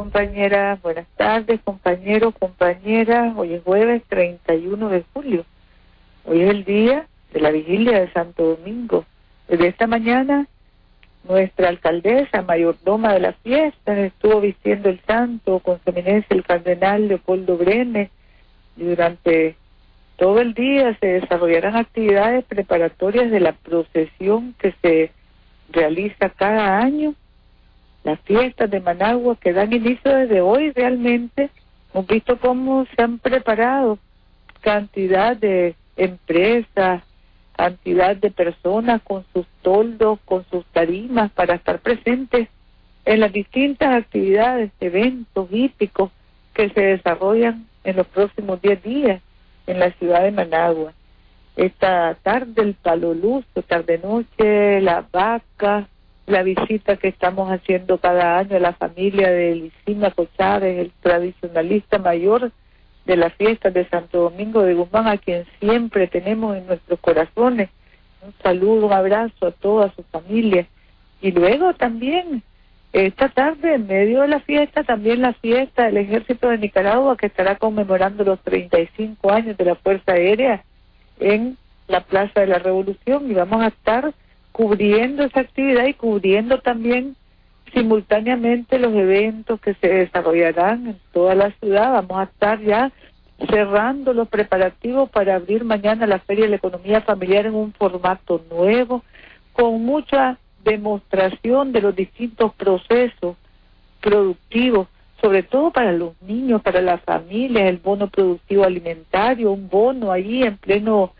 compañeras, buenas tardes, compañeros, compañeras. Hoy es jueves 31 de julio. Hoy es el día de la vigilia de Santo Domingo. Desde esta mañana, nuestra alcaldesa, mayordoma de la fiesta, estuvo vistiendo el santo con su eminencia el cardenal Leopoldo Brenes y durante todo el día se desarrollarán actividades preparatorias de la procesión que se realiza cada año, las fiestas de Managua que dan inicio desde hoy realmente. Hemos visto cómo se han preparado cantidad de empresas, cantidad de personas con sus toldos, con sus tarimas para estar presentes en las distintas actividades, eventos hípicos que se desarrollan en los próximos 10 días en la ciudad de Managua. Esta tarde el palo luz, tarde noche, la vaca, la visita que estamos haciendo cada año a la familia de Licina Chávez, el tradicionalista mayor de las fiestas de Santo Domingo de Guzmán, a quien siempre tenemos en nuestros corazones. Un saludo, un abrazo a toda su familia. Y luego también, esta tarde, en medio de la fiesta, también la fiesta del Ejército de Nicaragua, que estará conmemorando los 35 años de la Fuerza Aérea en la Plaza de la Revolución. Y vamos a estar cubriendo esa actividad y cubriendo también simultáneamente los eventos que se desarrollarán en toda la ciudad. Vamos a estar ya cerrando los preparativos para abrir mañana la Feria de la Economía Familiar en un formato nuevo, con mucha demostración de los distintos procesos productivos, sobre todo para los niños, para las familias, el bono productivo alimentario, un bono ahí en pleno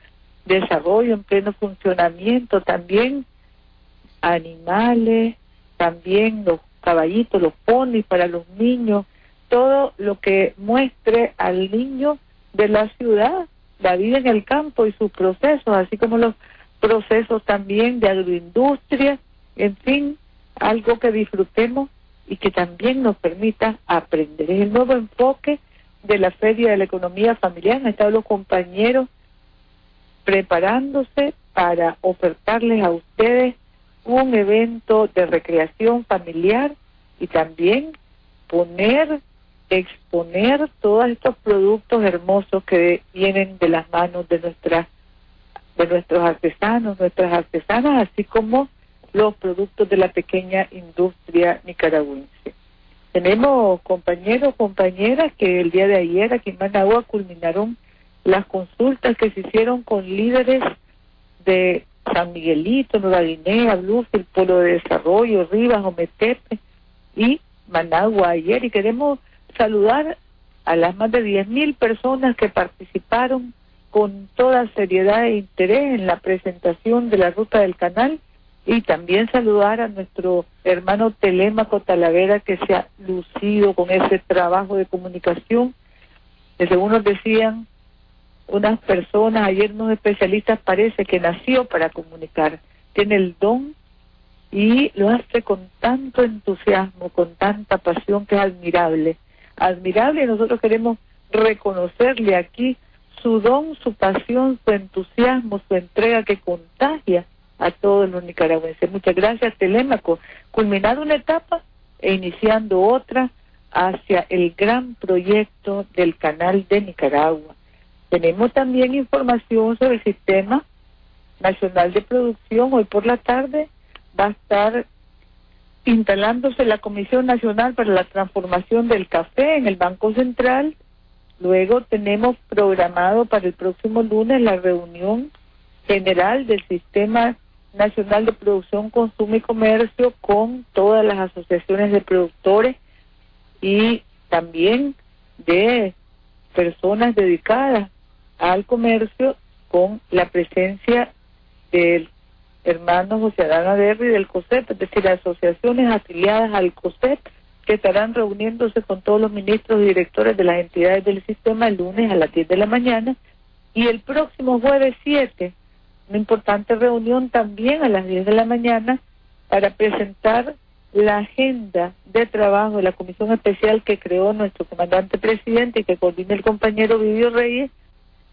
desarrollo, en pleno funcionamiento, también animales, también los caballitos, los ponis para los niños, todo lo que muestre al niño de la ciudad, la vida en el campo y sus procesos, así como los procesos también de agroindustria, en fin, algo que disfrutemos y que también nos permita aprender. Es el nuevo enfoque de la Feria de la Economía Familiar. Han estado los compañeros preparándose para ofertarles a ustedes un evento de recreación familiar y también poner, exponer todos estos productos hermosos que vienen de las manos de nuestras de nuestros artesanos, nuestras artesanas, así como los productos de la pequeña industria nicaragüense. Tenemos compañeros, compañeras que el día de ayer aquí en Managua culminaron las consultas que se hicieron con líderes de San Miguelito, Nueva Guinea, el Polo de Desarrollo, Rivas, Ometepe y Managua ayer. Y queremos saludar a las más de 10.000 personas que participaron con toda seriedad e interés en la presentación de la ruta del canal y también saludar a nuestro hermano Telémaco Talavera que se ha lucido con ese trabajo de comunicación que según nos decían unas personas, ayer unos especialistas parece que nació para comunicar, tiene el don y lo hace con tanto entusiasmo, con tanta pasión que es admirable, admirable nosotros queremos reconocerle aquí su don, su pasión, su entusiasmo, su entrega que contagia a todos los nicaragüenses. Muchas gracias, Telémaco. Culminando una etapa e iniciando otra hacia el gran proyecto del canal de Nicaragua. Tenemos también información sobre el Sistema Nacional de Producción. Hoy por la tarde va a estar instalándose la Comisión Nacional para la Transformación del Café en el Banco Central. Luego tenemos programado para el próximo lunes la reunión general del Sistema Nacional de Producción, Consumo y Comercio con todas las asociaciones de productores y también de personas dedicadas al comercio con la presencia del hermano José Adán Aderri del COSEP, es decir, asociaciones afiliadas al COSEP que estarán reuniéndose con todos los ministros y directores de las entidades del sistema el lunes a las 10 de la mañana y el próximo jueves 7 una importante reunión también a las 10 de la mañana para presentar la agenda de trabajo de la comisión especial que creó nuestro comandante presidente y que coordina el compañero Vivió Reyes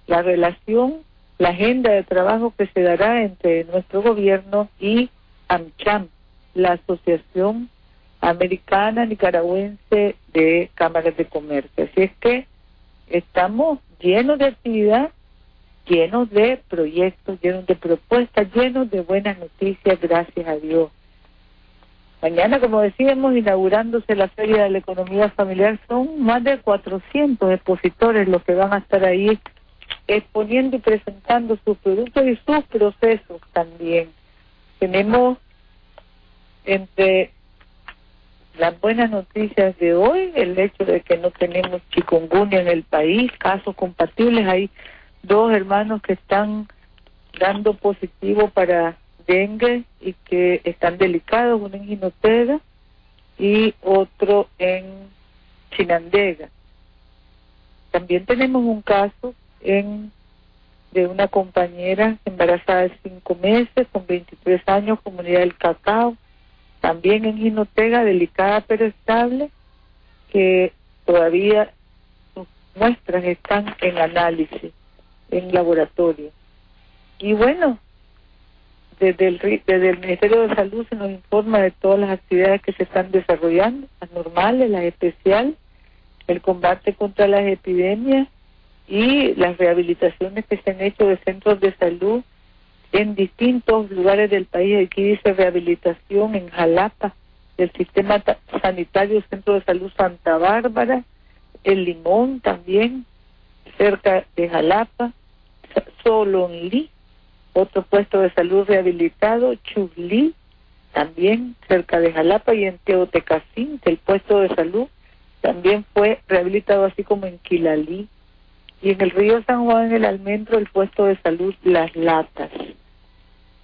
la relación, la agenda de trabajo que se dará entre nuestro gobierno y AMCHAM, la Asociación Americana Nicaragüense de Cámaras de Comercio. Así es que estamos llenos de actividad, llenos de proyectos, llenos de propuestas, llenos de buenas noticias, gracias a Dios. Mañana, como decíamos, inaugurándose la Feria de la Economía Familiar, son más de 400 expositores los que van a estar ahí exponiendo y presentando sus productos y sus procesos también. Tenemos entre las buenas noticias de hoy, el hecho de que no tenemos chikungunya en el país, casos compatibles, hay dos hermanos que están dando positivo para dengue y que están delicados, uno en Jinotega y otro en Chinandega. También tenemos un caso en de una compañera embarazada de cinco meses, con 23 años, comunidad del cacao, también en Jinotega, delicada pero estable, que todavía sus muestras están en análisis, en laboratorio. Y bueno, desde el, desde el Ministerio de Salud se nos informa de todas las actividades que se están desarrollando, las normales, las especiales, el combate contra las epidemias y las rehabilitaciones que se han hecho de centros de salud en distintos lugares del país. Aquí dice rehabilitación en Jalapa, del sistema sanitario Centro de Salud Santa Bárbara, el Limón también, cerca de Jalapa, Solonlí, otro puesto de salud rehabilitado, Chulí, también cerca de Jalapa, y en Teotecacín, el puesto de salud también fue rehabilitado, así como en Quilalí. Y en el río San Juan, en el Almendro, el puesto de salud Las Latas.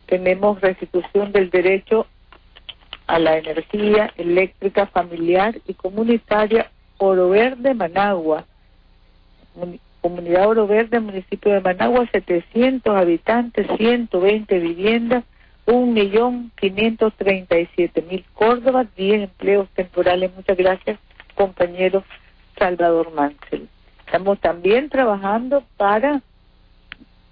Tenemos restitución del derecho a la energía eléctrica familiar y comunitaria Oro Verde, Managua. Comunidad Oro Verde, municipio de Managua, 700 habitantes, 120 viviendas, 1.537.000 Córdoba, 10 empleos temporales. Muchas gracias, compañero Salvador Mansell. Estamos también trabajando para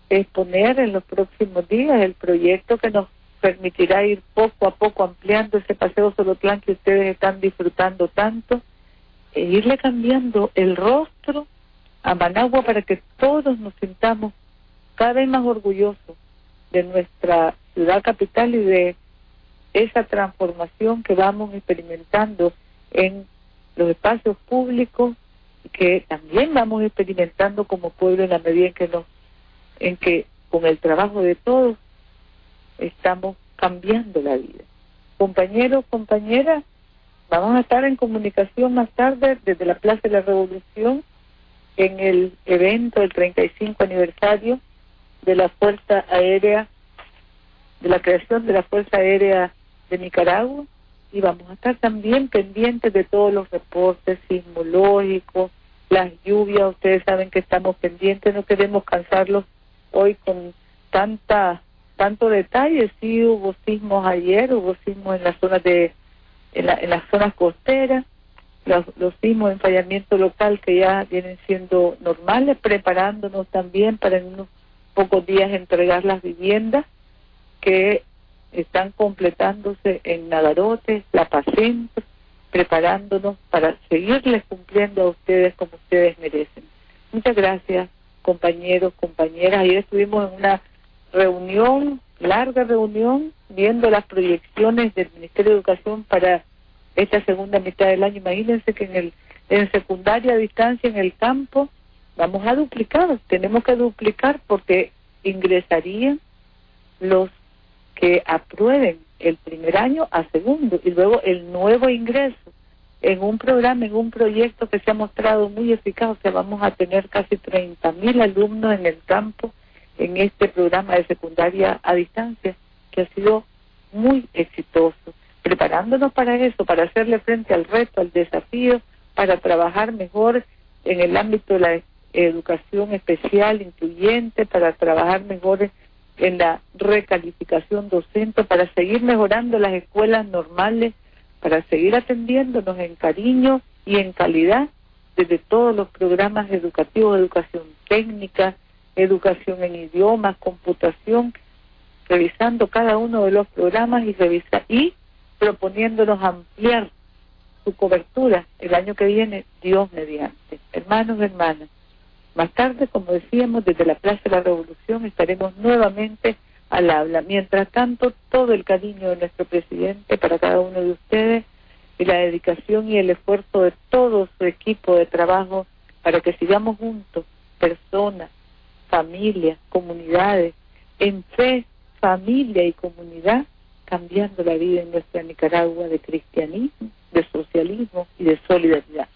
exponer en los próximos días el proyecto que nos permitirá ir poco a poco ampliando ese paseo Solotlán que ustedes están disfrutando tanto e irle cambiando el rostro a Managua para que todos nos sintamos cada vez más orgullosos de nuestra ciudad capital y de esa transformación que vamos experimentando en los espacios públicos que también vamos experimentando como pueblo en la medida en que nos en que con el trabajo de todos estamos cambiando la vida. Compañeros, compañeras, vamos a estar en comunicación más tarde desde la Plaza de la Revolución en el evento del 35 aniversario de la Fuerza Aérea, de la creación de la Fuerza Aérea de Nicaragua y vamos a estar también pendientes de todos los reportes sismológicos, las lluvias, ustedes saben que estamos pendientes, no queremos cansarlos hoy con tanta tanto detalle. Sí hubo sismos ayer, hubo sismos en las zonas de en, la, en las zonas costeras, los, los sismos en fallamiento local que ya vienen siendo normales, preparándonos también para en unos pocos días entregar las viviendas que están completándose en Nagarote, La Pacento, preparándonos para seguirles cumpliendo a ustedes como ustedes merecen. Muchas gracias, compañeros, compañeras. Ayer estuvimos en una reunión, larga reunión, viendo las proyecciones del Ministerio de Educación para esta segunda mitad del año. Imagínense que en el en secundaria a distancia en el campo vamos a duplicar, tenemos que duplicar porque ingresarían los que aprueben el primer año a segundo y luego el nuevo ingreso en un programa, en un proyecto que se ha mostrado muy eficaz, o sea, vamos a tener casi 30 mil alumnos en el campo en este programa de secundaria a distancia, que ha sido muy exitoso, preparándonos para eso, para hacerle frente al reto, al desafío, para trabajar mejor en el ámbito de la educación especial, incluyente, para trabajar mejor en la recalificación docente, para seguir mejorando las escuelas normales, para seguir atendiéndonos en cariño y en calidad desde todos los programas educativos, educación técnica, educación en idiomas, computación, revisando cada uno de los programas y revisa y proponiéndonos ampliar su cobertura el año que viene, Dios mediante. Hermanos, hermanas, más tarde, como decíamos, desde la Plaza de la Revolución estaremos nuevamente al habla. Mientras tanto, todo el cariño de nuestro presidente para cada uno de ustedes y la dedicación y el esfuerzo de todo su equipo de trabajo para que sigamos juntos, personas, familias, comunidades, en fe, familia y comunidad, cambiando la vida en nuestra Nicaragua de cristianismo, de socialismo y de solidaridad.